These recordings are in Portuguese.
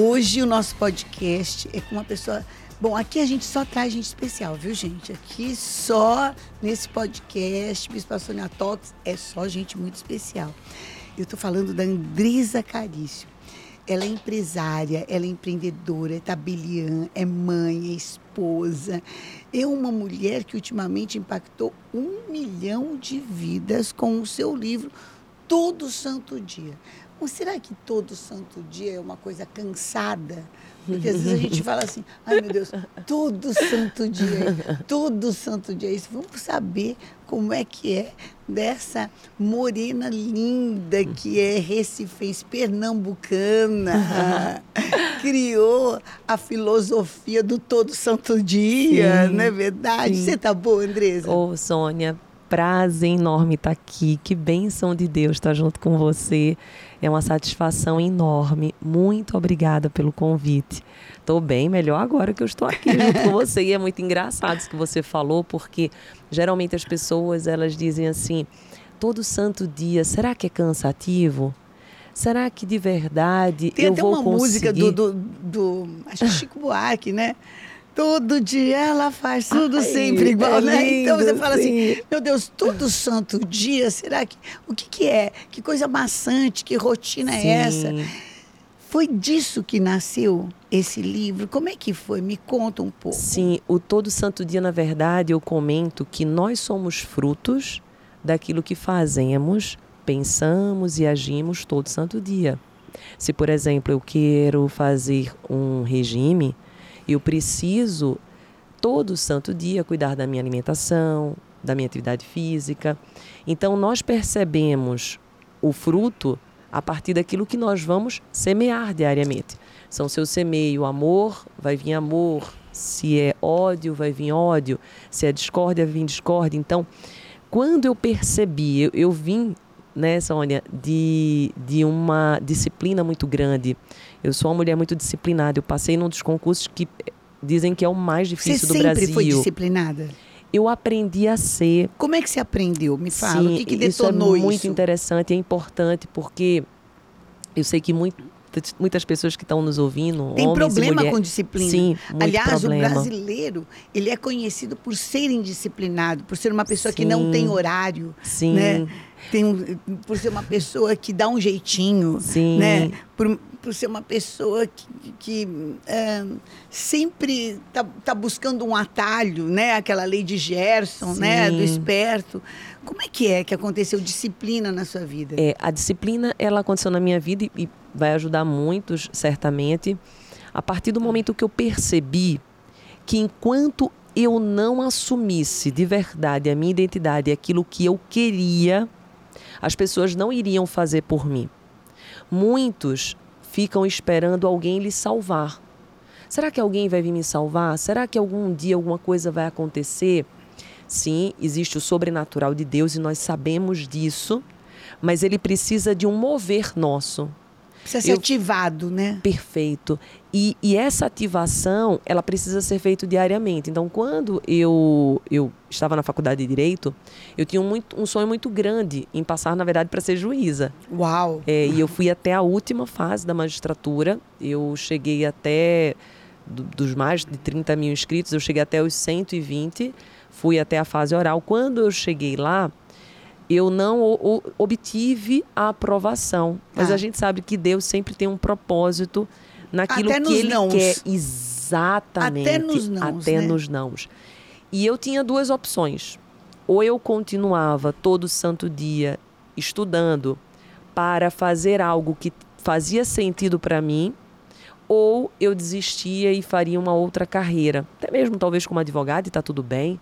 Hoje o nosso podcast é com uma pessoa. Bom, aqui a gente só traz gente especial, viu, gente? Aqui só nesse podcast, Bispa Sônia Talks, é só gente muito especial. Eu tô falando da Andresa Carício. Ela é empresária, ela é empreendedora, é tabeliã, é mãe, é esposa. É uma mulher que ultimamente impactou um milhão de vidas com o seu livro Todo Santo Dia. Mas será que todo santo dia é uma coisa cansada? Porque às vezes a gente fala assim, ai meu Deus, todo santo dia, todo santo dia é isso. Vamos saber como é que é dessa morena linda que é recifense, pernambucana, criou a filosofia do todo santo dia, sim, não é verdade? Sim. Você tá boa, Andresa? Ô, Sônia, prazer enorme estar aqui. Que bênção de Deus estar junto com você. É uma satisfação enorme. Muito obrigada pelo convite. Estou bem melhor agora que eu estou aqui junto com você. E é muito engraçado isso que você falou, porque geralmente as pessoas elas dizem assim: todo santo dia, será que é cansativo? Será que de verdade Tem eu até vou uma conseguir? música do, do, do acho que Chico Buarque, né? Todo dia ela faz tudo Ai, sempre igual, é né? Lindo, então você fala sim. assim, meu Deus, todo santo dia, será que. O que, que é? Que coisa maçante, que rotina é sim. é essa? Foi disso que nasceu esse livro? Como é que foi? Me conta um pouco. Sim, o Todo Santo Dia, na verdade, eu comento que nós somos frutos daquilo que fazemos, pensamos e agimos todo santo dia. Se, por exemplo, eu quero fazer um regime, eu preciso todo santo dia cuidar da minha alimentação, da minha atividade física. Então nós percebemos o fruto a partir daquilo que nós vamos semear diariamente. São se eu semeio amor, vai vir amor. Se é ódio, vai vir ódio. Se é discórdia, vai vir discórdia. Então, quando eu percebi, eu, eu vim, né, Sônia, de, de uma disciplina muito grande eu sou uma mulher muito disciplinada. Eu passei num dos concursos que dizem que é o mais difícil você do Brasil. Você sempre foi disciplinada? Eu aprendi a ser. Como é que você aprendeu? Me fala. Sim, o que, que detonou isso? É muito isso? interessante, é importante porque eu sei que muito, muitas pessoas que estão nos ouvindo, tem problema com disciplina. Sim, muito Aliás, problema. o brasileiro ele é conhecido por ser indisciplinado, por ser uma pessoa Sim. que não tem horário, Sim. né? Tem, por ser uma pessoa que dá um jeitinho, Sim. né? Por, por ser uma pessoa que, que é, sempre está tá buscando um atalho, né? Aquela lei de Gerson, Sim. né? Do esperto. Como é que é que aconteceu disciplina na sua vida? É, a disciplina ela aconteceu na minha vida e, e vai ajudar muitos, certamente. A partir do momento que eu percebi que enquanto eu não assumisse de verdade a minha identidade, aquilo que eu queria, as pessoas não iriam fazer por mim. Muitos ficam esperando alguém lhe salvar. Será que alguém vai vir me salvar? Será que algum dia alguma coisa vai acontecer? Sim, existe o sobrenatural de Deus e nós sabemos disso, mas ele precisa de um mover nosso. Precisa ser eu, ativado, né? Perfeito. E, e, essa ativação, ela precisa ser feita diariamente. Então, quando eu, eu estava na faculdade de Direito, eu tinha um, muito, um sonho muito grande em passar, na verdade, para ser juíza. Uau! É, e eu fui até a última fase da magistratura. Eu cheguei até, do, dos mais de 30 mil inscritos, eu cheguei até os 120. Fui até a fase oral. Quando eu cheguei lá, eu não o, o, obtive a aprovação. Mas ah. a gente sabe que Deus sempre tem um propósito naquilo Até que Ele nãos. quer. Exatamente. Até nos nãos. Até né? nos nãos. E eu tinha duas opções. Ou eu continuava todo santo dia estudando para fazer algo que fazia sentido para mim, ou eu desistia e faria uma outra carreira. Até mesmo talvez como advogado e está tudo bem.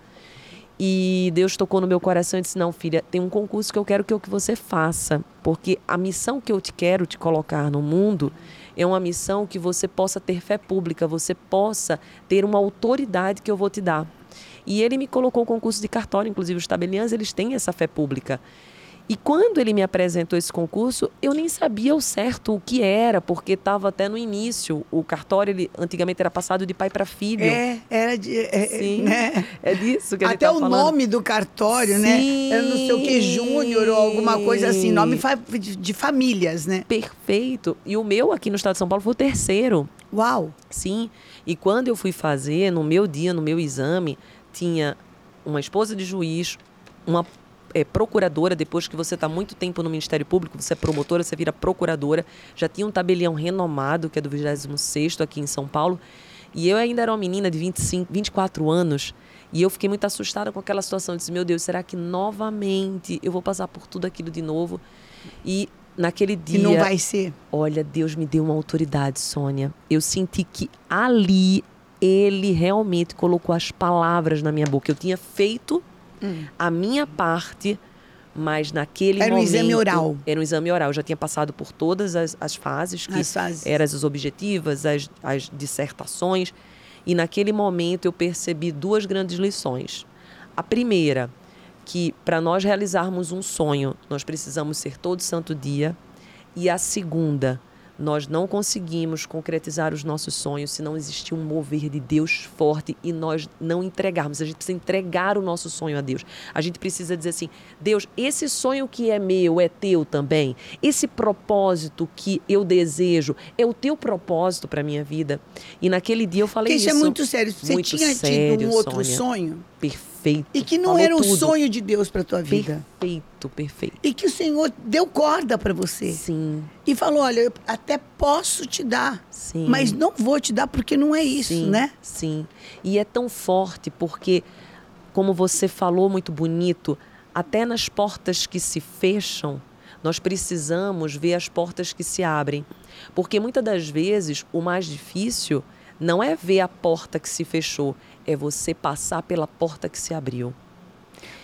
E Deus tocou no meu coração e disse: Não, filha, tem um concurso que eu quero que, eu, que você faça, porque a missão que eu te quero te colocar no mundo é uma missão que você possa ter fé pública, você possa ter uma autoridade que eu vou te dar. E ele me colocou o concurso de cartório, inclusive os tabeliãs, eles têm essa fé pública. E quando ele me apresentou esse concurso, eu nem sabia o certo o que era, porque estava até no início. O cartório, ele antigamente era passado de pai para filho. É, era de. É, Sim, né? é disso que a gente Até tá o falando. nome do cartório, né? Era não sei o que, Sim. Júnior ou alguma coisa assim. Nome de famílias, né? Perfeito. E o meu aqui no estado de São Paulo foi o terceiro. Uau! Sim. E quando eu fui fazer, no meu dia, no meu exame, tinha uma esposa de juiz, uma é, procuradora, depois que você está muito tempo no Ministério Público, você é promotora, você vira procuradora. Já tinha um tabelião renomado, que é do 26º aqui em São Paulo. E eu ainda era uma menina de 25, 24 anos. E eu fiquei muito assustada com aquela situação. Eu disse, meu Deus, será que novamente eu vou passar por tudo aquilo de novo? E naquele E dia... não vai ser. Olha, Deus me deu uma autoridade, Sônia. Eu senti que ali ele realmente colocou as palavras na minha boca. Eu tinha feito a minha parte, mas naquele Hum. Era um momento... exame oral. Era um exame oral. Eu já tinha passado por todas as, as fases, que As fases. eram as objetivas, as, as dissertações. E naquele momento eu percebi duas grandes lições. A primeira, que para nós realizarmos um sonho, nós precisamos ser todo santo dia. E a segunda, nós não conseguimos concretizar os nossos sonhos se não existir um mover de Deus forte e nós não entregarmos. A gente precisa entregar o nosso sonho a Deus. A gente precisa dizer assim: Deus, esse sonho que é meu é teu também. Esse propósito que eu desejo é o teu propósito para minha vida. E naquele dia eu falei isso isso. é muito sério. Você Muito tinha sério, tido um outro Sônia. sonho Perfeito. E que não Falou era um tudo. sonho de Deus para tua vida. Perfeito, perfeito. E que o Senhor deu corda para você. Sim, E falou: olha, eu até posso te dar, sim. mas não vou te dar porque não é isso, sim, né? Sim. E é tão forte porque, como você falou muito bonito, até nas portas que se fecham, nós precisamos ver as portas que se abrem. Porque muitas das vezes o mais difícil não é ver a porta que se fechou, é você passar pela porta que se abriu.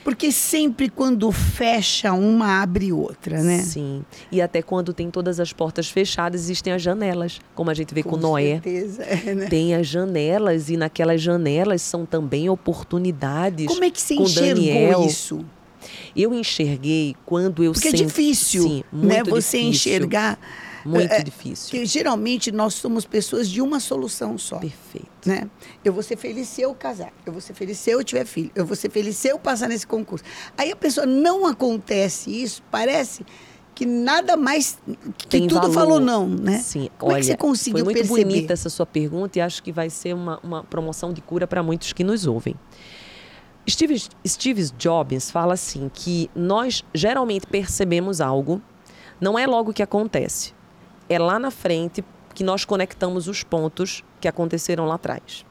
Porque sempre quando fecha uma, abre outra, né? Sim. E até quando tem todas as portas fechadas, existem as janelas, como a gente vê com, Noé. certeza, é, né? Tem as janelas e naquelas janelas são também oportunidades. Como é que você com enxergou Daniel. isso? Eu enxerguei quando eu Porque é senti- difícil, Sim, né? Você difícil, enxergar. Muito é, difícil. Porque geralmente nós somos pessoas de uma solução só. Perfeito. Né? Eu vou ser feliz se eu casar. Eu vou ser feliz se eu tiver filho. Eu vou ser feliz se eu passar nesse concurso. Aí a pessoa não acontece isso, parece que nada mais. que Tem tudo valor. falou não, né? Sim, Como olha, é que você conseguiu foi muito perceber? bonita essa sua pergunta e acho que vai ser uma, uma promoção de cura para muitos que nos ouvem. Steve, Steve Jobs fala assim que nós geralmente percebemos algo, não é logo que acontece, é lá na frente que nós conectamos os pontos que aconteceram lá atrás.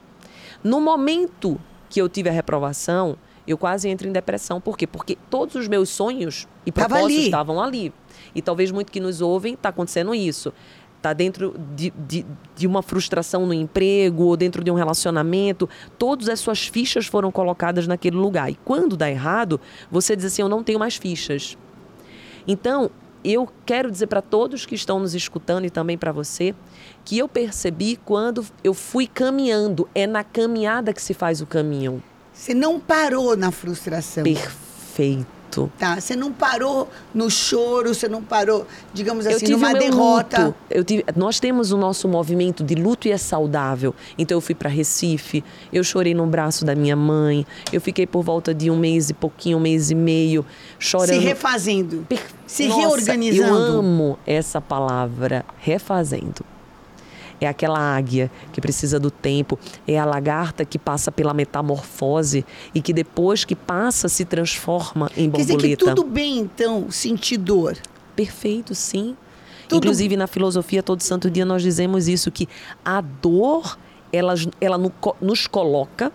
No momento que eu tive a reprovação, eu quase entro em depressão. Por quê? Porque todos os meus sonhos e propósitos ali. estavam ali. E talvez muito que nos ouvem está acontecendo isso. Está dentro de, de, de uma frustração no emprego ou dentro de um relacionamento. Todas as suas fichas foram colocadas naquele lugar. E quando dá errado, você diz assim: Eu não tenho mais fichas. Então, eu quero dizer para todos que estão nos escutando e também para você que eu percebi quando eu fui caminhando. É na caminhada que se faz o caminho. Você não parou na frustração. Perfeito. Tá? Você não parou no choro, você não parou, digamos eu assim, tive numa derrota. luto. Eu tive, nós temos o nosso movimento de luto e é saudável. Então eu fui para Recife, eu chorei no braço da minha mãe, eu fiquei por volta de um mês e pouquinho, um mês e meio, chorando. Se refazendo. Per- se Nossa, reorganizando. Eu amo essa palavra, refazendo. É aquela águia que precisa do tempo, é a lagarta que passa pela metamorfose e que depois que passa se transforma em Quer dizer borboleta. que tudo bem, então, sentir dor. Perfeito, sim. Tudo- Inclusive na filosofia todo santo dia nós dizemos isso que a dor ela, ela no- nos coloca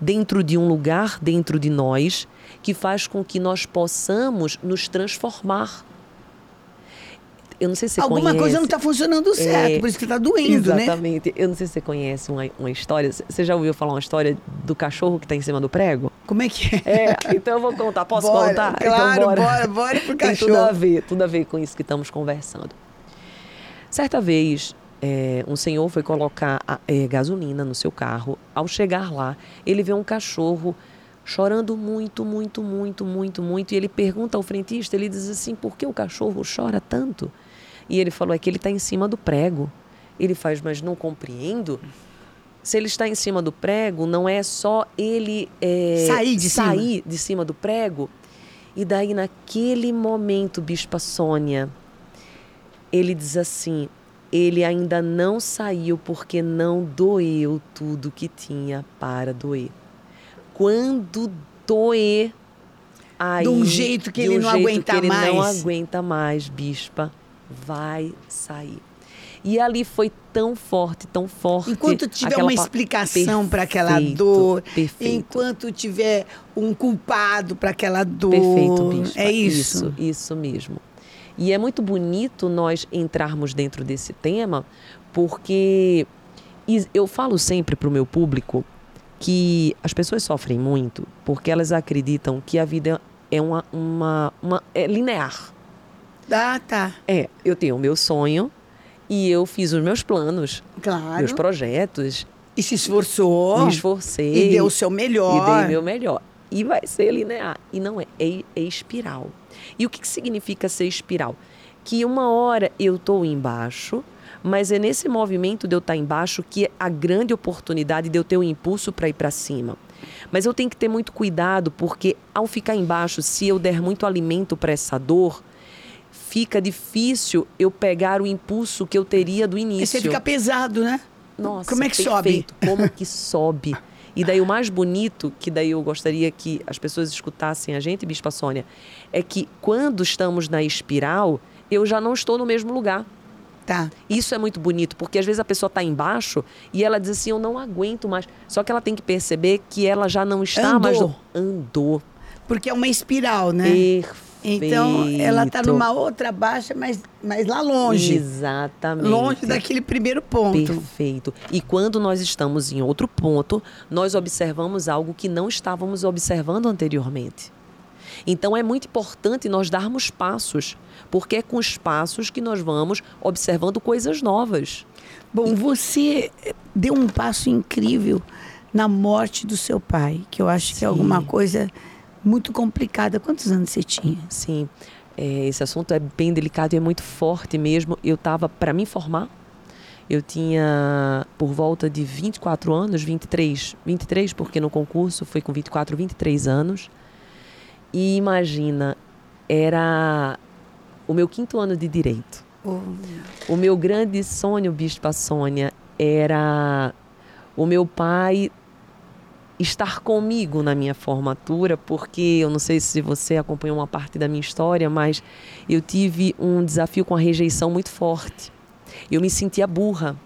dentro de um lugar dentro de nós que faz com que nós possamos nos transformar. Eu não sei se você Alguma conhece. coisa não está funcionando certo, É, por isso que está doendo, né? Exatamente. Eu não sei se você conhece uma, uma história. Você já ouviu falar uma história do cachorro que está em cima do prego? Como é que é? É, então eu vou contar. Posso Bora, contar? Claro, então bora. bora, bora pro Tem cachorro. tudo a ver, tudo a ver com isso que estamos conversando. Certa vez, é, um senhor foi colocar a- é, gasolina no seu carro. Ao chegar lá, ele vê um cachorro chorando muito, muito, muito, muito, muito. E ele pergunta ao frentista, ele diz assim, por que o cachorro chora tanto? E ele falou, é que ele está em cima do prego. Ele faz, mas não compreendo. Se ele está em cima do prego, não é só ele é, sair, de, sair cima. de cima do prego. E daí, naquele momento, Bispa Sônia, ele diz assim: ele ainda não saiu porque não doeu tudo que tinha para doer. Quando doer, aí, de um jeito que ele um não aguenta que ele mais. não aguenta mais, bispa, vai sair. E ali foi tão forte, tão forte. Enquanto tiver uma explicação para aquela dor, perfeito. enquanto tiver um culpado para aquela dor. Perfeito, bispa. É isso. Isso, isso mesmo. E é muito bonito nós entrarmos dentro desse tema, porque eu falo sempre para o meu público que as pessoas sofrem muito porque elas acreditam que a vida é uma, uma, uma é linear. Ah, tá. É, eu tenho o meu sonho e eu fiz os meus planos, Claro. meus projetos, E se esforçou. me esforcei E deu o seu e melhor. dei meu melhor. E vai ser linear. E não é, é, é espiral. E o que, que significa ser espiral? Que uma hora eu estou embaixo, mas é nesse movimento de eu estar embaixo que é a grande oportunidade de eu ter o impulso para ir para cima. Mas eu tenho que ter muito cuidado, porque ao ficar embaixo, se eu der muito alimento para essa dor, fica difícil eu pegar o impulso que eu teria do E início. você fica pesado, né? Nossa, Como é que perfeito. Como que sobe? E daí o mais bonito, que daí eu gostaria que as pessoas escutassem a gente, Bispa Sônia, é que quando estamos na espiral, eu já não estou no mesmo lugar. Tá. Isso é muito bonito, porque às vezes a pessoa está embaixo e ela diz assim, eu não aguento mais. Só que ela tem que perceber que ela já não está Andou. mais... no- Andou. Porque é uma espiral, né? Perfeito. Então, ela tá numa outra baixa, mas, mas lá longe. Exatamente. Longe daquele primeiro ponto. Perfeito. E quando nós estamos em outro ponto, nós observamos algo que não estávamos observando anteriormente. Então é muito importante nós darmos passos, porque é com os passos que nós vamos observando coisas novas. Bom, você deu um passo incrível na morte do seu pai, que eu acho que é Sim. alguma coisa muito complicada. Quantos anos você tinha? Sim, é, esse assunto é bem delicado e é muito forte mesmo. Eu estava para me formar, eu tinha por volta de 24 anos, 23, 23 porque no concurso foi com 24, 23 anos. E imagina, era o meu quinto ano de direito. Oh, O meu grande sonho, Bispa Sônia, era o meu pai estar comigo na minha formatura, porque eu não sei se você acompanhou uma parte da minha história, mas eu tive um desafio com a rejeição muito forte. Eu me sentia burra.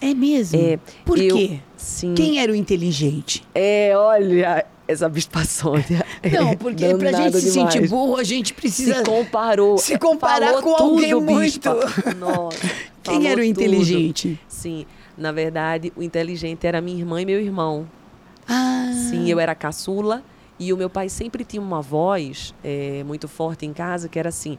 É mesmo? É, Por eu- quê? Sim. Quem era o inteligente? É, olha, essa Bispa Sônia. Não, é porque pra gente se sentir burro, a gente precisa. Se comparou. se comparar Falou com alguém tudo, muito. Bispa. Nossa, Quem era o tudo. inteligente? Sim, na verdade, o inteligente era minha irmã e meu irmão. Ah, Sim, eu era caçula e o meu pai sempre tinha uma voz eh, muito forte em casa que era assim: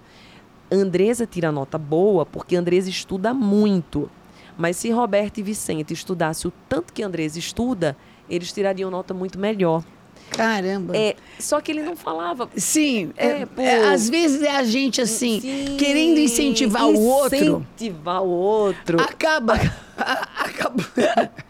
Andresa tira nota boa porque Andresa estuda muito. Mas se Roberto e Vicente estudassem o tanto que Andresa estuda, eles tirariam nota muito melhor. caramba. É, só que ele não falava. Sim, É, é, é, às vezes é a gente assim, Sim, querendo incentivar o outro, Incentivar o outro. acaba. acaba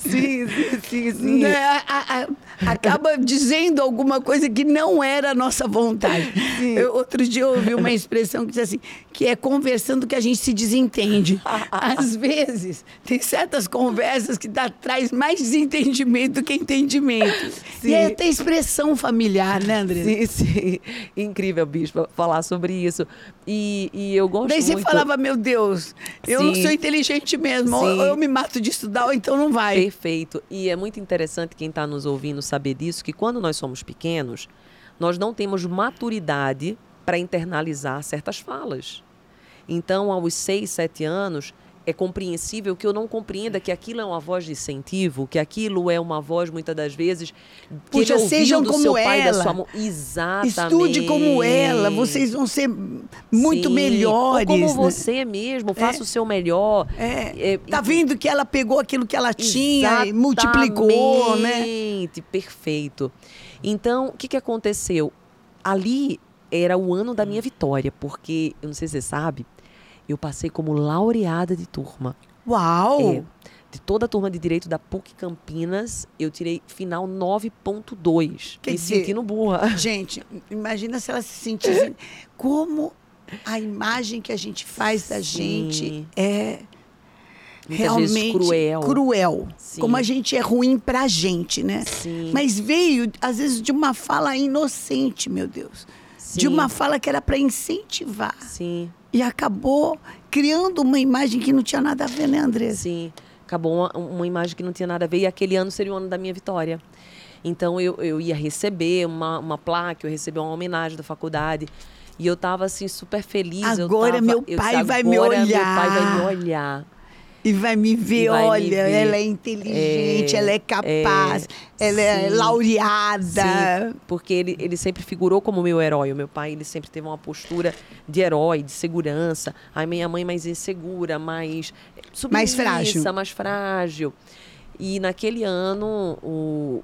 Sim, sim, sim, sim. né, a- a- acaba dizendo alguma coisa que não era a nossa vontade. Eu, outro dia eu ouvi uma expressão que diz assim, que é conversando que a gente se desentende. Às vezes, tem certas conversas que dá, traz mais desentendimento do que entendimento. Sim. E é até expressão familiar, né, André? Sim, sim. Incrível, Bispa, falar sobre isso. E, e eu gosto Daí você muito... falava, meu Deus, eu não Sim. sou inteligente mesmo, ou eu me mato de estudar, ou então não vai. Perfeito. E é muito interessante quem está nos ouvindo saber disso, que quando nós somos pequenos, nós não temos maturidade para internalizar certas falas. Então, aos seis, sete anos, é compreensível que eu não compreenda que aquilo é uma voz de incentivo, que aquilo é uma voz, muitas das vezes, que Puxa, ele ouviu sejam do como seu pai, ela. da sua mãe. Exatamente. Estude como ela, vocês vão ser muito Sim. melhores. Ou como né? você mesmo, faça o seu melhor. É, É, tá vendo que ela pegou aquilo que ela tinha e multiplicou, né? Exatamente, perfeito. Então, o que, que aconteceu? Ali era o ano da minha vitória, porque, eu não sei se você sabe, eu passei como laureada de turma. Uau! É, de toda a turma de Direito da PUC Campinas, eu tirei final 9.2. Quer Me dizer, sentindo burra. Gente, imagina se ela se sentisse. Como a imagem que a gente faz da Sim. gente é Muitas realmente cruel. cruel. Sim. Como a gente é ruim pra gente, né? Sim. Mas veio, às vezes, de uma fala inocente, meu Deus. De Sim. uma fala que era para incentivar. Sim. E acabou criando uma imagem que não tinha nada a ver, né, Andressa? Sim, acabou uma, uma imagem que não tinha nada a ver e aquele ano seria o ano da minha vitória. Então eu, eu ia receber uma, uma placa, eu ia receber uma homenagem da faculdade. E eu tava assim super feliz. Agora tava- meu eu pai disse, vai me "Agora Meu olhar." pai vai me olhar. E vai me ver, vai me olha, ver. ela é inteligente, É, ela é capaz, é, ela é sim. laureada. Sim, porque ele, ele sempre figurou como meu herói. O meu pai, ele sempre teve uma postura de herói, de segurança. A minha mãe mais insegura, mais Mais submissa, frágil. mais frágil. E naquele ano, o,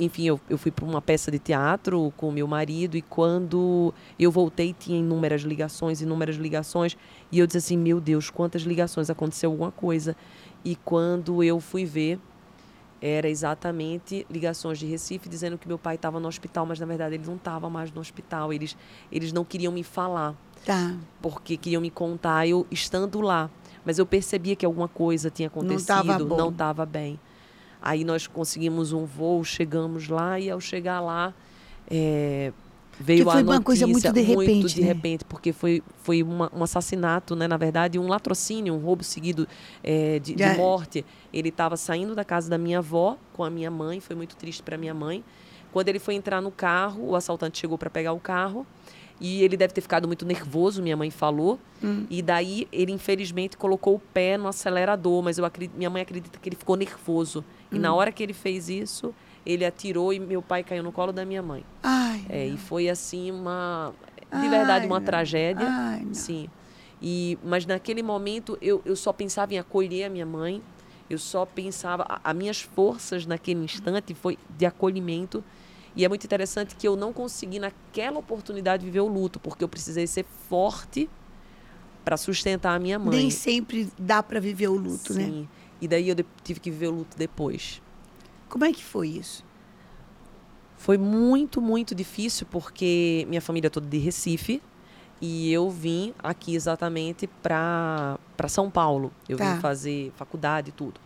enfim, eu, eu fui para uma peça de teatro com meu marido e quando eu voltei tinha inúmeras ligações, inúmeras ligações. E eu disse assim, meu Deus, quantas ligações, aconteceu alguma coisa. E quando eu fui ver, era exatamente ligações de Recife dizendo que meu pai estava no hospital, mas na verdade ele não estava mais no hospital. Eles, eles não queriam me falar, Tá. porque queriam me contar eu estando lá. Mas eu percebia que alguma coisa tinha acontecido, não estava bem. Aí nós conseguimos um voo, chegamos lá e ao chegar lá é, veio Porque foi a uma notícia coisa muito de repente, de né? repente, porque foi, foi uma- um assassinato, né? Na verdade, um latrocínio, um roubo seguido é, de, de É. morte. Ele estava saindo da casa da minha avó com a minha mãe, foi muito triste para minha mãe. Quando ele foi entrar no carro, o assaltante chegou para pegar o carro e ele deve ter ficado muito nervoso, minha mãe falou. Hum. E daí ele infelizmente colocou o pé no acelerador, mas eu acredito, minha mãe acredita que ele ficou nervoso. E Hum. na hora que ele fez isso, ele atirou e meu pai caiu no colo da minha mãe. Ai, É, e foi assim uma de Ai, verdade uma não. tragédia. Ai, não. Sim. E mas naquele momento eu, eu só pensava em acolher a minha mãe. Eu só pensava a- as minhas forças naquele instante foi de acolhimento. E é muito interessante que eu não consegui naquela oportunidade viver o luto, porque eu precisei ser forte para sustentar a minha mãe. Nem sempre dá para viver o luto, né? Sim. E daí eu tive que viver o luto depois. Como é que foi isso? Foi muito, muito difícil porque minha família é toda de Recife e eu vim aqui exatamente para São Paulo. Eu Tá. vim fazer faculdade e tudo.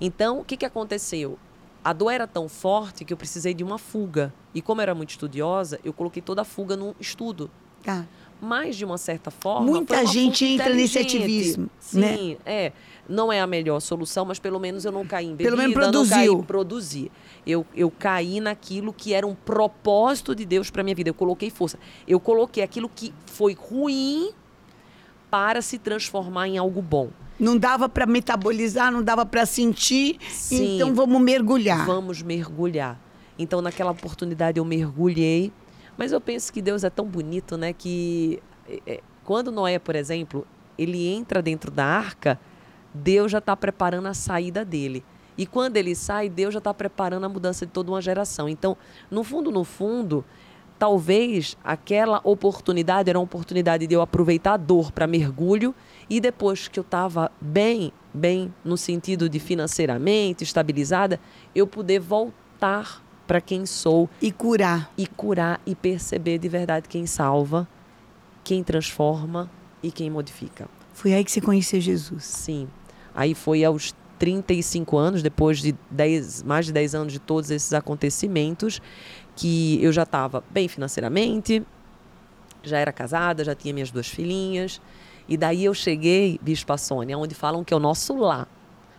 Então, o que, que aconteceu? A dor era tão forte que eu precisei de uma fuga. E como eu era muito estudiosa, eu coloquei toda a fuga no estudo. Tá. Mas, de uma certa forma. Muita gente entra nesse ativismo, né? Sim, é. Não é a melhor solução, mas pelo menos eu não caí em bebida, Pelo menos não produziu. caí em produzir. Eu, eu caí naquilo que era um propósito de Deus para minha vida. Eu coloquei força. Eu coloquei aquilo que foi ruim para se transformar em algo bom. Não dava para metabolizar, não dava para sentir, Sim. então vamos mergulhar. Vamos mergulhar. Então, naquela oportunidade, eu mergulhei. Mas eu penso que Deus é tão bonito, né? Que é, é, quando Noé, por exemplo, ele entra dentro da arca, Deus já está preparando a saída dele. E quando ele sai, Deus já está preparando a mudança de toda uma geração. Então, no fundo, no fundo, talvez aquela oportunidade era uma oportunidade de eu aproveitar a dor para mergulho e depois que eu estava bem, bem no sentido de financeiramente estabilizada, eu poder voltar para quem sou E curar. e curar e perceber de verdade quem salva, quem transforma e quem modifica. Foi aí que você conheceu Jesus. Sim. Aí foi aos 35 anos, depois de 10, mais de 10 anos de todos esses acontecimentos, que eu já estava bem financeiramente, já era casada, já tinha minhas duas filhinhas. E daí eu cheguei, Bispa Sônia, onde falam que é o nosso lar.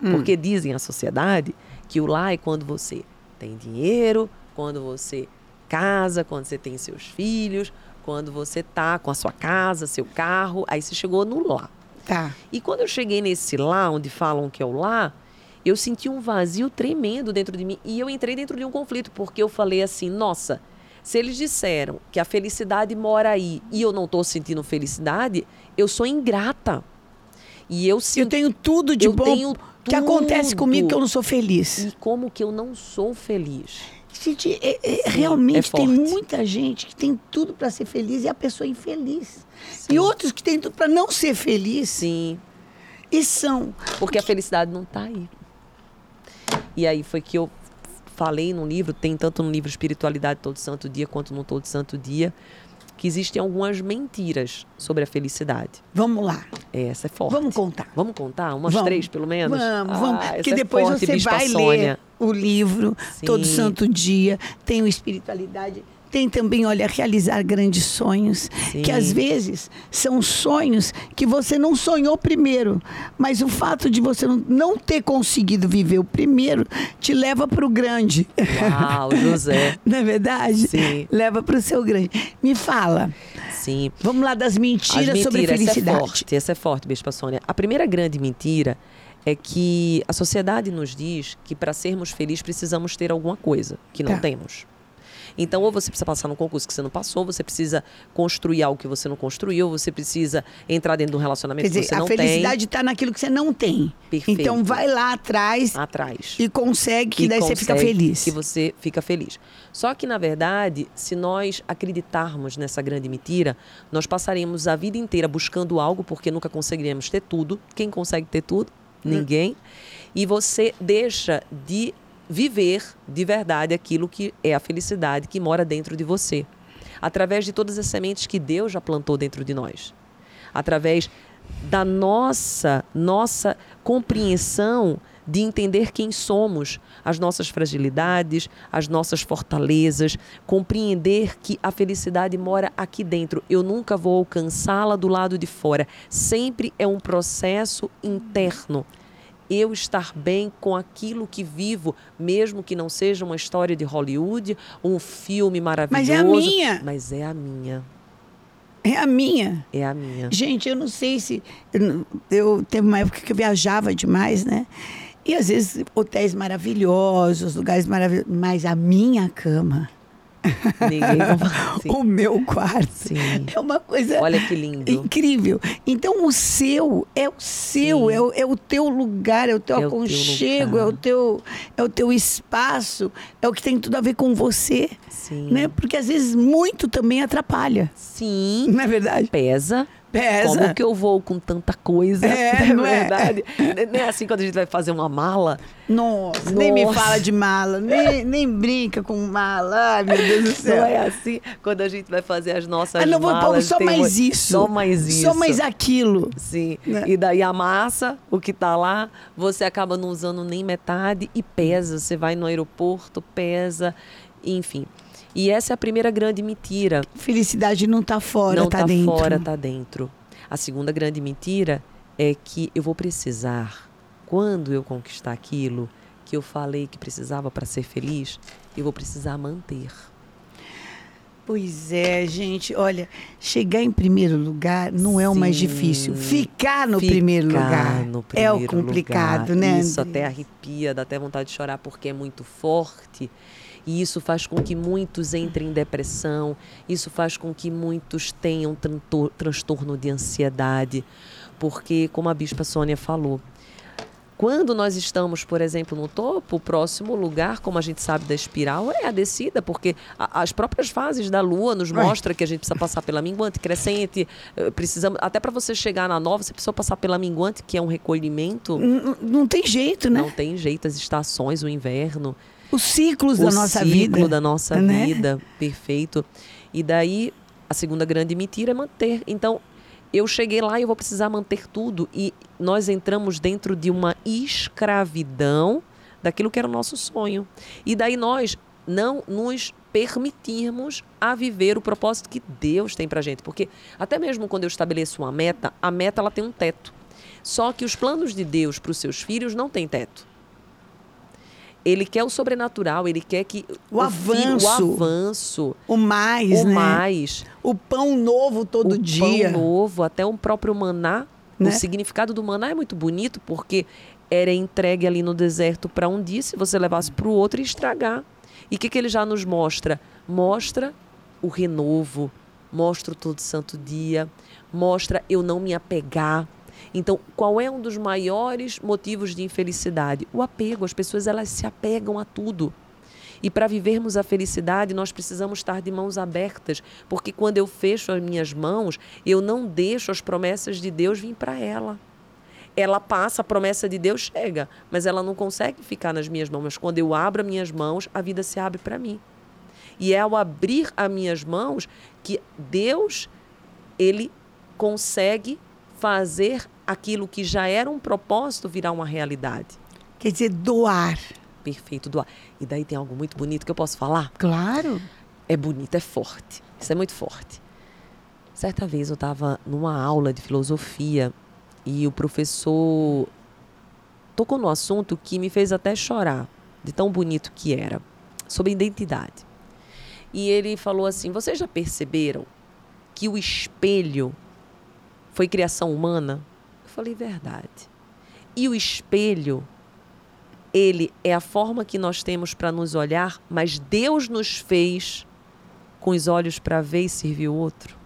Porque dizem a sociedade que o lar é quando você tem dinheiro, quando você casa, quando você tem seus filhos, quando você tá com a sua casa, seu carro, aí você chegou no lar. Tá. E quando eu cheguei nesse lá, onde falam que é o lá, eu senti um vazio tremendo dentro de mim. E eu entrei dentro de um conflito, porque eu falei assim: nossa, se eles disseram que a felicidade mora aí e eu não estou sentindo felicidade, eu sou ingrata. E eu sinto. Eu tenho tudo de eu bom tenho que acontece tudo. comigo que eu não sou feliz. E como que eu não sou feliz? Gente, é- é- Sim, realmente é tem muita gente que tem tudo para ser feliz e a pessoa é infeliz. Sim. E outros que têm tudo para não ser feliz Sim, e são. porque a felicidade não está aí. E aí foi que eu falei no livro, tem tanto no livro Espiritualidade Todo Santo Dia quanto no Todo Santo Dia, que existem algumas mentiras sobre a felicidade. Vamos lá, Essa é forte. vamos contar. Vamos contar? Umas Vamos. três, pelo menos? Vamos, Ah, vamos. Porque é depois forte, você vai Sônia. ler o livro todo Sim. santo dia. Tem o Espiritualidade. Tem também, olha, realizar grandes sonhos. Sim. Que às vezes são sonhos que você não sonhou primeiro. Mas o fato de você não- ter conseguido viver o primeiro te leva para o grande. Uau, José. Não é verdade? Sim. Leva para o seu grande. Me fala. Sim. Vamos lá das mentiras, As sobre mentiras, felicidade. Essa é forte, essa é forte, Bispa Sônia. A primeira grande mentira é que a sociedade nos diz que para sermos felizes precisamos ter alguma coisa que não Tá. temos. Então, ou você precisa passar num concurso que você não passou, você precisa construir algo que você não construiu, você precisa entrar dentro de um relacionamento Quer que dizer, você a não felicidade está naquilo que você não tem. Perfeito. Então vai lá atrás tem atrás. e consegue, que E daí você fica consegue feliz. Que você fica feliz. Só que, na verdade, se nós acreditarmos nessa grande mentira, nós passaremos a vida inteira buscando algo, porque nunca conseguiremos ter tudo. Quem consegue ter tudo? Ninguém. E você deixa de viver de verdade aquilo que é a felicidade que mora dentro de você. Através de todas as sementes que Deus já plantou dentro de nós. Através da nossa nossa compreensão de entender quem somos, as nossas fragilidades, as nossas fortalezas, compreender que a felicidade mora aqui dentro. Eu nunca vou alcançá-la do lado de fora. Sempre é um processo interno. Eu estar bem com aquilo que vivo, mesmo que não seja uma história de Hollywood, um filme maravilhoso. Mas é a minha. Mas é a minha. É a minha. É a minha. Gente, eu não sei se. Eu, eu teve uma época que eu viajava demais, né? E às vezes hotéis maravilhosos, lugares maravilhosos. Mas a minha cama, Ninguém assim. o meu quarto, Sim. é uma coisa. Olha que lindo. Incrível. Então, o seu é o seu, é o, é o teu lugar, é o teu É o teu aconchego, é o teu, é o teu espaço, é o que tem tudo a ver com você. Sim. Né? Porque às vezes muito também atrapalha. Sim. Não é verdade? Pesa. Pesa. Como que eu vou com tanta coisa? É, é não é? verdade. Não é assim quando a gente vai fazer uma mala. Nossa, nem me Nossa. fala de mala, nem, nem brinca com mala. Ai, meu Deus do Não céu. é assim quando a gente vai fazer as nossas Ah, não, vou pôr malas. só mais uma- isso. Só mais isso. Só mais aquilo. Sim. Né? E daí a massa, o que tá lá, você acaba não usando nem metade e pesa. Você vai no aeroporto, pesa, enfim. E essa é a primeira grande mentira. Felicidade não tá fora, não tá, tá dentro. fora, tá dentro. A segunda grande mentira é que eu vou precisar, quando eu conquistar aquilo que eu falei que precisava para ser feliz, eu vou precisar manter. Pois é, gente. Olha, chegar em primeiro lugar não é o mais Sim. difícil. Ficar no Ficar primeiro lugar no é o primeiro complicado, lugar. né? Isso até arrepia, dá até vontade de chorar porque é muito forte. E isso faz com que muitos entrem em depressão, isso faz com que muitos tenham transtorno de ansiedade, porque, como a Bispa Sônia falou, quando nós estamos, por exemplo, no topo, o próximo lugar, como a gente sabe da espiral, é a descida, porque a- as próprias fases da Lua nos Ué. mostram que a gente precisa passar pela minguante, crescente, eh, precisamos, até para você chegar na nova, você precisa passar pela minguante, que é um recolhimento. Não, não tem jeito, né? Não tem jeito, as estações, o inverno, Os ciclos o da nossa ciclo vida. da nossa né? vida, perfeito. E daí, a segunda grande mentira é manter. Então, eu cheguei lá e eu vou precisar manter tudo. E nós entramos dentro de uma escravidão daquilo que era o nosso sonho. E daí nós não nos permitirmos a viver o propósito que Deus tem pra gente. Porque até mesmo quando eu estabeleço uma meta, a meta ela tem um teto. Só que os planos de Deus para os seus filhos não têm teto. Ele quer o sobrenatural, ele quer que O avanço. o avanço, O mais, o né? mais, O pão novo todo o dia. pão novo, até o próprio maná Né? O significado do maná é muito bonito porque era entregue ali no deserto para um dia, se você levasse para o outro, ia estragar. E o que, que ele já nos mostra? Mostra o renovo, mostra o todo santo dia, mostra eu não me apegar. Então, qual é um dos maiores motivos de infelicidade? O apego. As pessoas elas se apegam a tudo. E para vivermos a felicidade, nós precisamos estar de mãos abertas, porque quando eu fecho as minhas mãos, eu não deixo as promessas de Deus vir para ela. Ela passa, a promessa de Deus chega, mas ela não consegue ficar nas minhas mãos. Mas quando eu abro as minhas mãos, a vida se abre para mim. E é ao abrir as minhas mãos que Deus ele consegue fazer aquilo que já era um propósito virar uma realidade. Quer dizer, doar perfeito do ar. E daí tem algo muito bonito que eu posso falar? Claro. É bonito, é forte. Isso é muito forte. Certa vez eu estava numa aula de filosofia e o professor tocou no assunto que me fez até chorar, de tão bonito que era, sobre identidade. E ele falou assim: Vocês já perceberam que o espelho foi criação humana? Falei: Verdade. E o espelho ele é a forma que nós temos para nos olhar, mas Deus nos fez com os olhos para ver e servir o outro.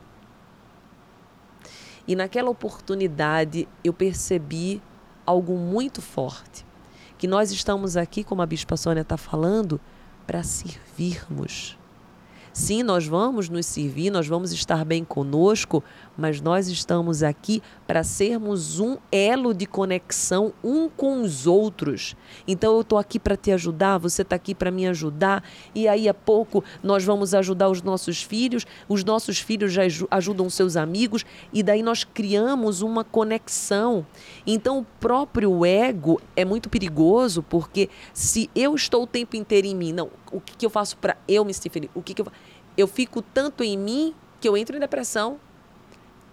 E naquela oportunidade eu percebi algo muito forte, que nós estamos aqui, como a Bispa Sônia está falando, para servirmos Sim, nós vamos nos servir, nós vamos estar bem conosco, mas nós estamos aqui para sermos um elo de conexão um com os outros. Então eu estou aqui para te ajudar, você está aqui para me ajudar, e aí a pouco nós vamos ajudar os nossos filhos, os nossos filhos já ajudam seus amigos, e daí nós criamos uma conexão. Então o próprio ego é muito perigoso, porque se eu estou o tempo inteiro em mim, não, o que, que eu faço para eu me sentir? O que, que eu eu fico tanto em mim que eu entro em depressão.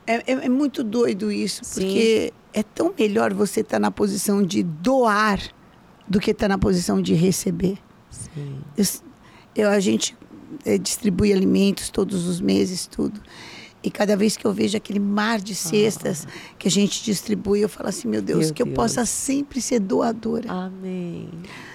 É, é, é muito doido isso, porque é tão melhor você estar tá na posição de doar do que estar tá na posição de receber. Sim. Eu, eu a gente é, distribui alimentos todos os meses, tudo. E cada vez que eu vejo aquele mar de cestas ah. que a gente distribui, eu falo assim, meu Deus, meu que Deus. eu possa sempre ser doadora. Amém.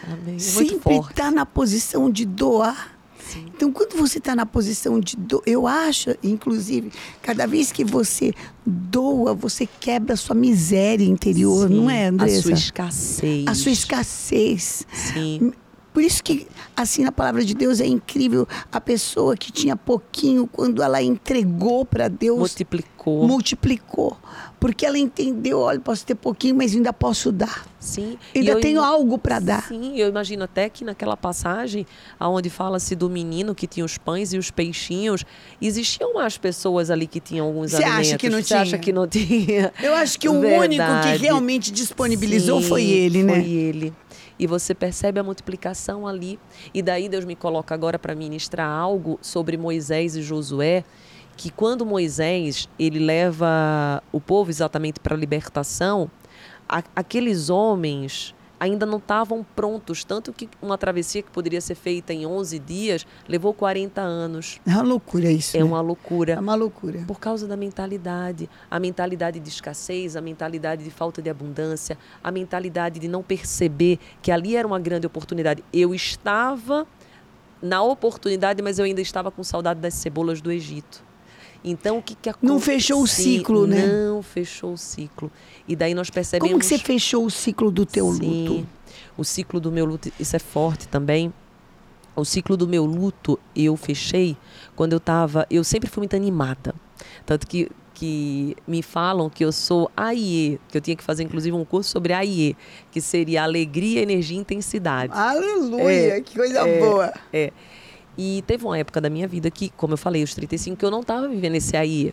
Amém. É sempre estar tá na posição de doar. Sim. Então, quando você está na posição de do, eu acho, inclusive, cada vez que você doa, você quebra a sua miséria interior, Sim. não é, Andressa? A sua escassez. A sua escassez. Sim. Por isso que, assim, na palavra de Deus é incrível a pessoa que tinha pouquinho, quando ela entregou para Deus. Multiplicou. Multiplicou. Porque ela entendeu: olha, posso ter pouquinho, mas ainda posso dar. Sim. Ainda tenho algo para dar. Sim, eu imagino até que naquela passagem, onde fala-se do menino que tinha os pães e os peixinhos, existiam mais pessoas ali que tinham alguns Você alimentos. Acha que não Você tinha? acha que não tinha? Eu acho que o Verdade. único que realmente disponibilizou Sim, foi ele, né? Foi ele e você percebe a multiplicação ali. E daí Deus me coloca agora para ministrar algo sobre Moisés e Josué, que quando Moisés ele leva o povo exatamente para a libertação, a, aqueles homens ainda não estavam prontos, tanto que uma travessia que poderia ser feita em 11 dias levou 40 anos. É uma loucura isso. É né? uma loucura. É uma loucura. Por causa da mentalidade, a mentalidade de escassez, a mentalidade de falta de abundância, a mentalidade de não perceber que ali era uma grande oportunidade. Eu estava na oportunidade, mas eu ainda estava com saudade das cebolas do Egito. Então, o que, que aconteceu? Não fechou o ciclo, né? Não fechou o ciclo. E daí nós percebemos... Como que você fechou o ciclo do teu Sim, luto? o ciclo do meu luto, isso é forte também. O ciclo do meu luto eu fechei quando eu estava... Eu sempre fui muito animada. Tanto que que me falam que eu sou AIE, que eu tinha que fazer inclusive um curso sobre AIE, que seria alegria, energia e intensidade. Aleluia, é, que coisa é, boa. É. E teve uma época da minha vida que, como eu falei, os 35, que eu não estava vivendo esse aí.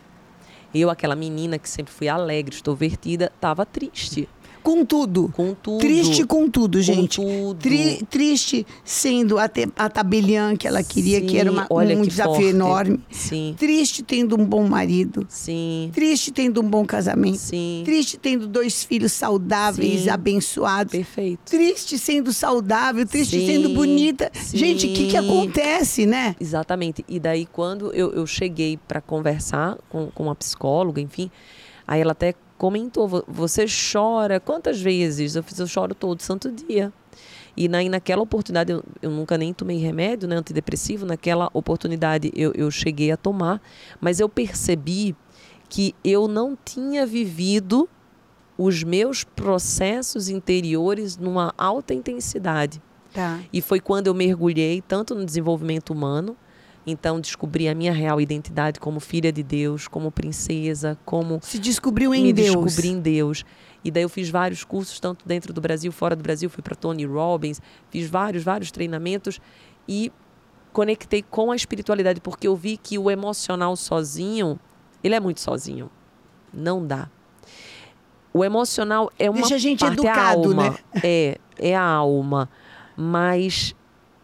Eu, aquela menina que sempre fui alegre, extrovertida, estava triste. Com tudo. Com tudo. Triste com tudo, gente. Com tudo. Tri, triste sendo a, te, a tabeliã que ela queria, Sim, que era uma, um que desafio forte. enorme. Sim. Triste tendo um bom marido. Sim. Triste tendo um bom casamento. Sim. Triste tendo dois filhos saudáveis, Sim. abençoados. Perfeito. Triste sendo saudável, triste Sim. sendo bonita. Gente, o que, que acontece, né? Exatamente. E daí, quando eu, eu cheguei para conversar com, com uma psicóloga, enfim, aí ela até comentou: você chora quantas vezes? Eu fiz, eu choro todo santo dia. E na, naquela oportunidade, eu, eu, nunca nem tomei remédio né, antidepressivo, naquela oportunidade eu, eu cheguei a tomar, mas eu percebi que eu não tinha vivido os meus processos interiores numa alta intensidade. Tá. E foi quando eu mergulhei tanto no desenvolvimento humano, então descobri a minha real identidade como filha de Deus, como princesa, como se descobriu em me Deus. descobri em Deus. E daí eu fiz vários cursos tanto dentro do Brasil, fora do Brasil, fui para Tony Robbins, fiz vários, vários treinamentos e conectei com a espiritualidade porque eu vi que o emocional sozinho, ele é muito sozinho. Não dá. O emocional é uma Deixa a gente parte, educado, é a alma. né? É, é a alma. Mas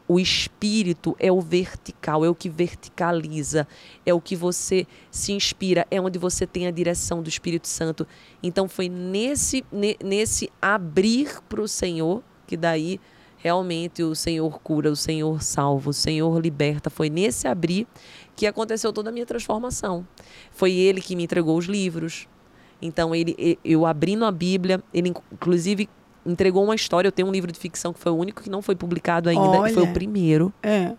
o espírito é o vertical, é o que verticaliza, é o que você se inspira, é onde você tem a direção do Espírito Santo. Então foi nesse, nesse abrir para o Senhor que daí realmente o Senhor cura, o Senhor salva, o Senhor liberta. Foi nesse abrir que aconteceu toda a minha transformação. Foi Ele que me entregou os livros. Então ele, eu abrindo a Bíblia, ele inclusive entregou uma história. Eu tenho um livro de ficção que foi o único que não foi publicado ainda, Olha. foi o primeiro. É.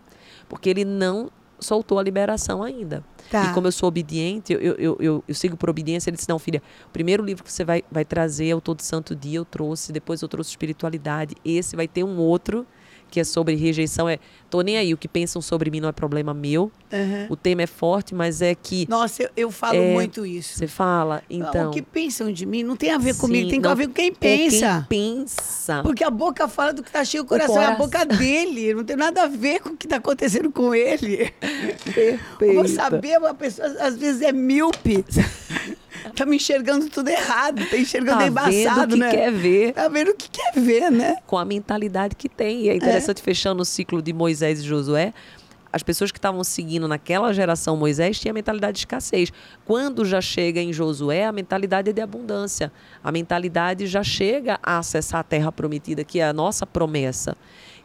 Porque ele não soltou a liberação ainda. Tá. E como eu sou obediente, eu, eu, eu, eu, sigo por obediência. Ele disse: Não, filha, o primeiro livro que você vai, vai trazer é o Todo Santo Dia. Eu trouxe, depois eu trouxe espiritualidade. Esse vai ter um outro que é sobre rejeição, é tô nem aí, o que pensam sobre mim não é problema meu. Uhum. O tema é forte, mas é que. Nossa, eu, eu falo é, muito isso. Você fala, então. o que pensam de mim não tem a ver comigo, Sim, tem não, a ver com quem pensa. Quem pensa. Porque a boca fala do que tá cheio o coração, é a boca dele. Não tem nada a ver com o que tá acontecendo com ele. Perfeito. Vou saber, uma pessoa às vezes é míope. tá me enxergando tudo errado, tá enxergando tá embaçado, vendo o que né? quer ver. Tá vendo o que quer ver, né? Com a mentalidade que tem. E é interessante, é. fechando o ciclo de Moisés e Josué, as pessoas que estavam seguindo naquela geração Moisés tinham a mentalidade de escassez. Quando já chega em Josué, a mentalidade é de abundância. A mentalidade já chega a acessar a terra prometida, que é a nossa promessa.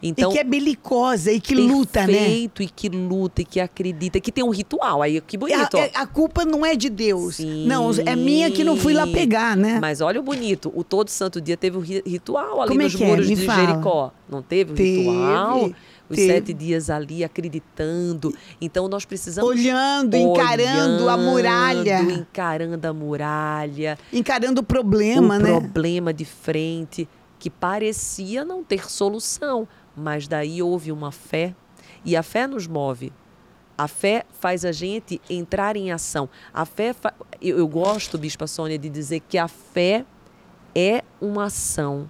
Então, e que é belicosa e que luta, né? Perfeito, e que luta, e que acredita, que tem um ritual. Aí, que bonito. A, a culpa não é de Deus. Sim. Não, é minha que não fui lá pegar, né? Mas olha o bonito. O Todo Santo Dia teve o ritual ali Como nos é muros é? de fala. Jericó. Não teve o teve, ritual? Os sete dias ali acreditando. Então nós precisamos. Olhando, encarando a muralha. Encarando a muralha. Encarando o problema, o né? problema de frente, que parecia não ter solução. Mas daí houve uma fé. E a fé nos move. A fé faz a gente entrar em ação. A fé. Fa... Eu, eu gosto, Bispa Sônia, de dizer que a fé é uma ação.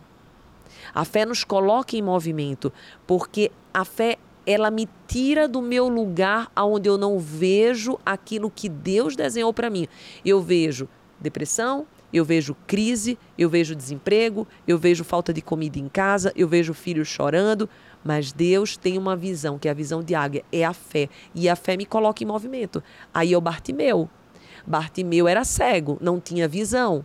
A fé nos coloca em movimento, porque a fé ela me tira do meu lugar aonde eu não vejo aquilo que Deus desenhou para mim. Eu vejo depressão, eu vejo crise, eu vejo desemprego, eu vejo falta de comida em casa, eu vejo filhos chorando, mas Deus tem uma visão, que é a visão de águia, é a fé, e a fé me coloca em movimento. Aí é o Bartimeu. Bartimeu era cego, não tinha visão.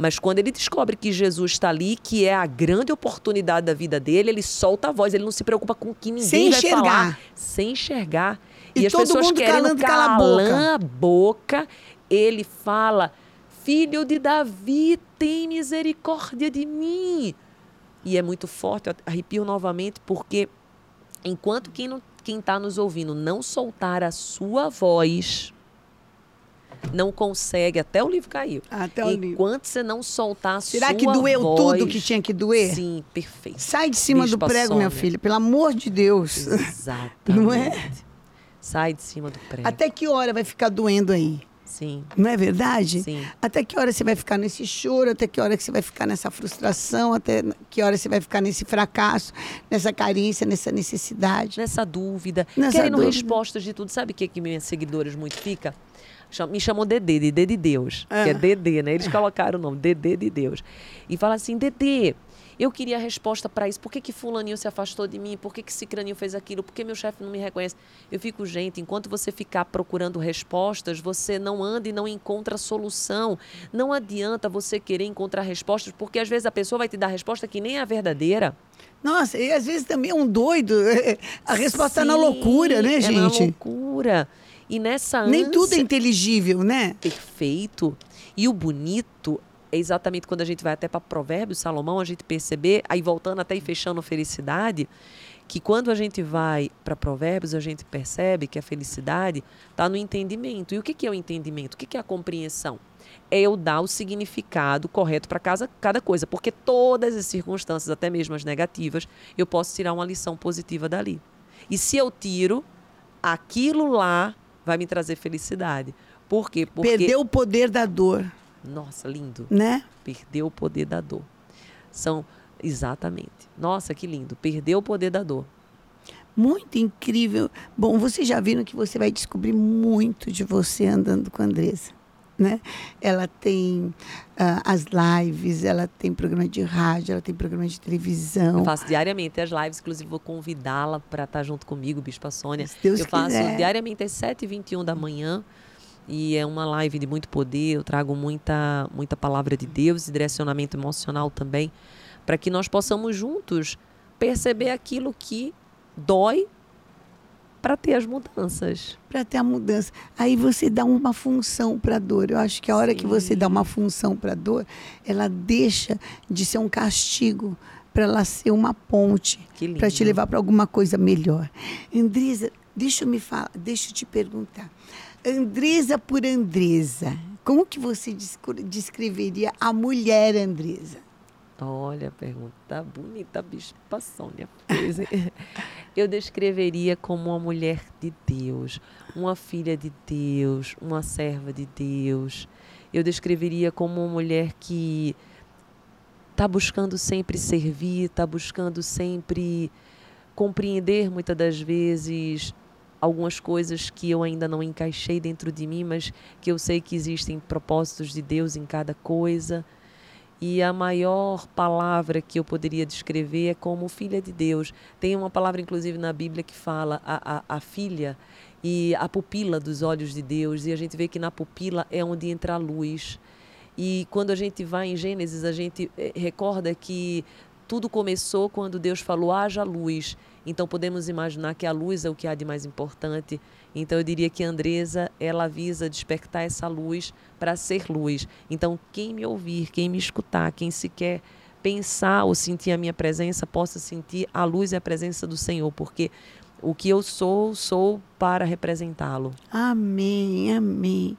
Mas quando ele descobre que Jesus está ali, que é a grande oportunidade da vida dele, ele solta a voz, ele não se preocupa com o que ninguém Sem vai enxergar. falar. Sem enxergar. E as todo pessoas mundo querendo calando, cala a boca. calar a boca, ele fala, filho de Davi, tem misericórdia de mim. E é muito forte, eu arrepio novamente, porque enquanto quem não quem está nos ouvindo não soltar a sua voz, não consegue, até o livro caiu. Até o livro. Enquanto você não soltar a Será sua que doeu voz, tudo que tinha que doer? Sim, perfeito. Sai de cima Bispa do prego, minha filha, pelo amor de Deus. Exatamente. Não é? Sai de cima do prego. Até que hora vai ficar doendo aí? Sim, Não é verdade? sim. Até que hora você vai ficar nesse choro? Até que hora que você vai ficar nessa frustração? Até que hora você vai ficar nesse fracasso, nessa carência, nessa necessidade? Nessa dúvida, Nessa querendo dúvida. respostas de tudo. Sabe o que, que minhas seguidoras muito fica? Me chamam Dedê, Dedê de Deus. Ah. Que é Dedê, né? Eles colocaram o nome, Dedê de Deus. E fala assim, Dedê, eu queria a resposta para isso. Por que, que fulaninho se afastou de mim? Por que, que cicraninho fez aquilo? Por que meu chefe não me reconhece? Eu fico, gente, enquanto você ficar procurando respostas, você não anda e não encontra solução. Não adianta você querer encontrar respostas, porque às vezes a pessoa vai te dar a resposta que nem é a verdadeira. Nossa, e às vezes também é um doido. A resposta está na Sim, loucura, né, é na gente? loucura. E nessa Nem tudo é ânsia- inteligível, né? perfeito. E o bonito é exatamente quando a gente vai até para Provérbios, Salomão, a gente perceber, aí voltando até e fechando felicidade, que quando a gente vai para Provérbios, a gente percebe que a felicidade está no entendimento. E o que, que é o entendimento? O que, que é a compreensão? É eu dar o significado correto para cada coisa, porque todas as circunstâncias, até mesmo as negativas, eu posso tirar uma lição positiva dali. E se eu tiro, aquilo lá vai me trazer felicidade. Por quê? Porque... Perdeu o poder da dor. Nossa, lindo. Né? Perdeu o poder da dor. São exatamente. Nossa, que lindo. Perdeu o poder da dor. Muito incrível. Bom, vocês já viram que você vai descobrir muito de você andando com a Andressa. Né? Ela tem uh, as lives, ela tem programa de rádio, ela tem programa de televisão. Eu faço diariamente as lives, inclusive vou convidá-la para estar junto comigo, Bispa Sônia. Se Deus eu quiser. faço diariamente às 7h21 da manhã. E é uma live de muito poder, eu trago muita, muita palavra de Deus e direcionamento emocional também, para que nós possamos juntos perceber aquilo que dói para ter as mudanças. Para ter a mudança. Aí você dá uma função para a dor. Eu acho que a hora Sim. que você dá uma função para a dor, ela deixa de ser um castigo para ela ser uma ponte para te levar para alguma coisa melhor. Andresa, deixa eu me falar, deixa eu te perguntar. Andresa por Andresa, como que você descreveria a mulher Andresa? Olha, pergunta bonita, Bispa Sônia. Eu descreveria como uma mulher de Deus, uma filha de Deus, uma serva de Deus. Eu descreveria como uma mulher que está buscando sempre servir, está buscando sempre compreender muitas das vezes algumas coisas que eu ainda não encaixei dentro de mim, mas que eu sei que existem propósitos de Deus em cada coisa. E a maior palavra que eu poderia descrever é como filha de Deus. Tem uma palavra, inclusive, na Bíblia que fala a, a, a filha e a pupila dos olhos de Deus. E a gente vê que na pupila é onde entra a luz. E quando a gente vai em Gênesis, a gente eh, recorda que tudo começou quando Deus falou: haja luz. Então podemos imaginar que a luz é o que há de mais importante. Então eu diria que Andresa, ela visa despertar essa luz para ser luz. Então quem me ouvir, quem me escutar, quem sequer pensar ou sentir a minha presença, possa sentir a luz e a presença do Senhor, porque o que eu sou, sou para representá-lo. Amém, amém.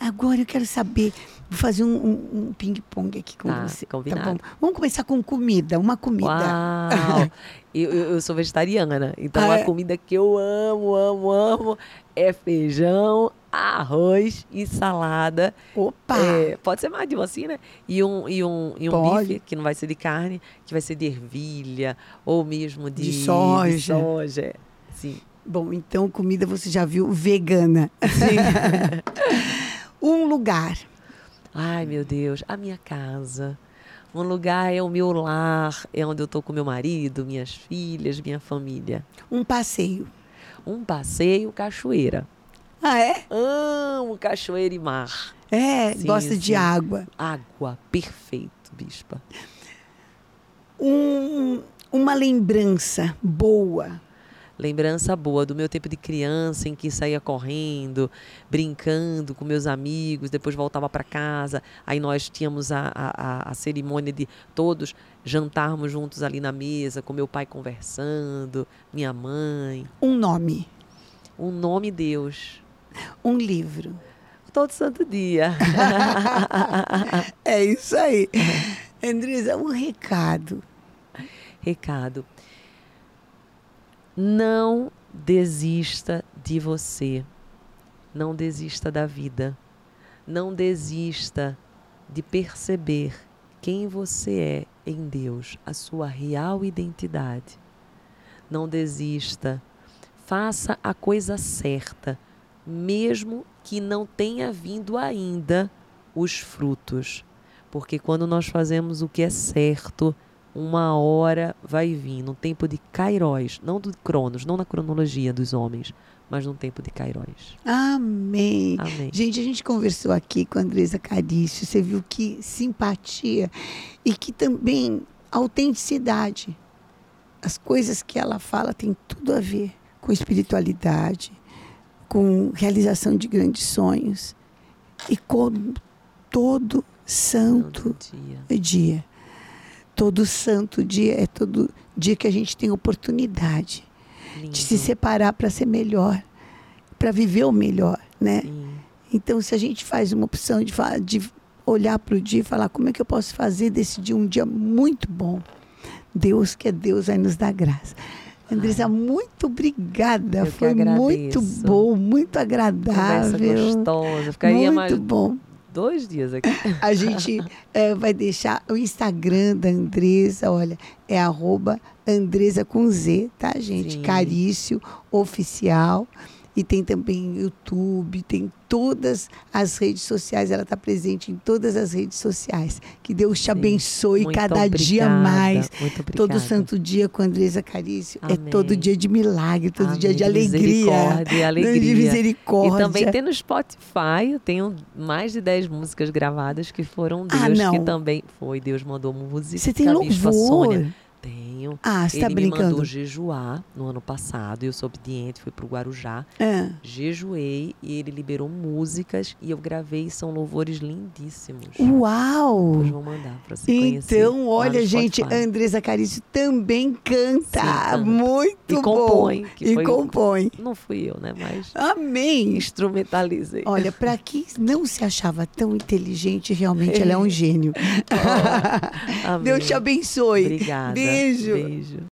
Agora eu quero saber, vou fazer um, um, um ping-pong aqui com tá, você. Combinado. Tá Vamos começar com comida, uma comida. Eu, eu, sou vegetariana, então ah, a é? comida que eu amo, amo, amo é feijão, arroz e salada. Opa! É, pode ser mais de um assim, né? E um, e um, e um bife, que não vai ser de carne, que vai ser de ervilha, ou mesmo de, de soja. De soja. Sim. Bom, então comida você já viu vegana. Sim. um lugar. Ai, meu Deus, a minha casa. Um lugar é o meu lar, é onde eu estou com meu marido, minhas filhas, minha família. Um passeio. Um passeio, cachoeira. Ah, é? Amo cachoeira e mar. É, sim, gosta sim. de água. Água, perfeito, bispa. Um, uma lembrança boa lembrança boa do meu tempo de criança em que saía correndo, brincando com meus amigos, depois voltava para casa. Aí nós tínhamos a, a, a cerimônia de todos jantarmos juntos ali na mesa, com meu pai conversando, minha mãe. Um nome. Um nome Deus. Um livro. Todo santo dia. é isso aí. Andresa, um recado. Recado. Não desista de você. Não desista da vida. Não desista de perceber quem você é em Deus, a sua real identidade. Não desista. Faça a coisa certa, mesmo que não tenha vindo ainda os frutos. Porque quando nós fazemos o que é certo, uma hora vai vir, num tempo de Kairos, não do Cronos, não na cronologia dos homens, mas num tempo de Kairos. Amém. Amém. Gente, a gente conversou aqui com a Andresa Carício, você viu que simpatia e que também autenticidade. As coisas que ela fala têm tudo a ver com espiritualidade, com realização de grandes sonhos e com todo santo dia. dia. Todo santo dia é todo dia que a gente tem oportunidade Lindo. de se separar para ser melhor, para viver o melhor, né? Sim. Então, se a gente faz uma opção de, de olhar para o dia e falar como é que eu posso fazer desse dia um dia muito bom, Deus que é Deus vai nos dar graça. Andressa, muito obrigada. Foi muito bom, muito Conversa agradável. gostosa. Ficaria Muito mais bom. Dois dias aqui. A gente eh, vai deixar o Instagram da Andresa, olha, é arroba Andresa com Z, tá, gente? Sim. Carício Oficial. E tem também YouTube, tem todas as redes sociais, ela está presente em todas as redes sociais. Que Deus te Sim. abençoe Muito cada dia obrigada, mais. Muito obrigada. Todo santo dia com a Andresa Carício é Amém. todo dia de milagre, todo dia Amém. de alegria. Misericórdia, De alegria. misericórdia. E também tem no Spotify, eu tenho mais de 10 músicas gravadas que foram Ah, Deus, não. que também foi, Deus mandou música. Você tem louvor? Sônia. Tenho. Ah, você Ele está me brincando? mandou jejuar no ano passado, eu sou obediente, fui pro Guarujá, Ah. jejuei e ele liberou músicas e eu gravei, são louvores lindíssimos. Uau! Depois vou mandar pra você conhecer. Então, olha, gente. Andresa Carício também canta. Sim, canta. Muito E compõe, e foi- compõe. Não fui eu, né? Mas Amém. instrumentalizei. Olha, para quem não se achava tão inteligente, realmente ela é um gênio. Amém. Deus te abençoe. Obrigada. Beijo. Beijo.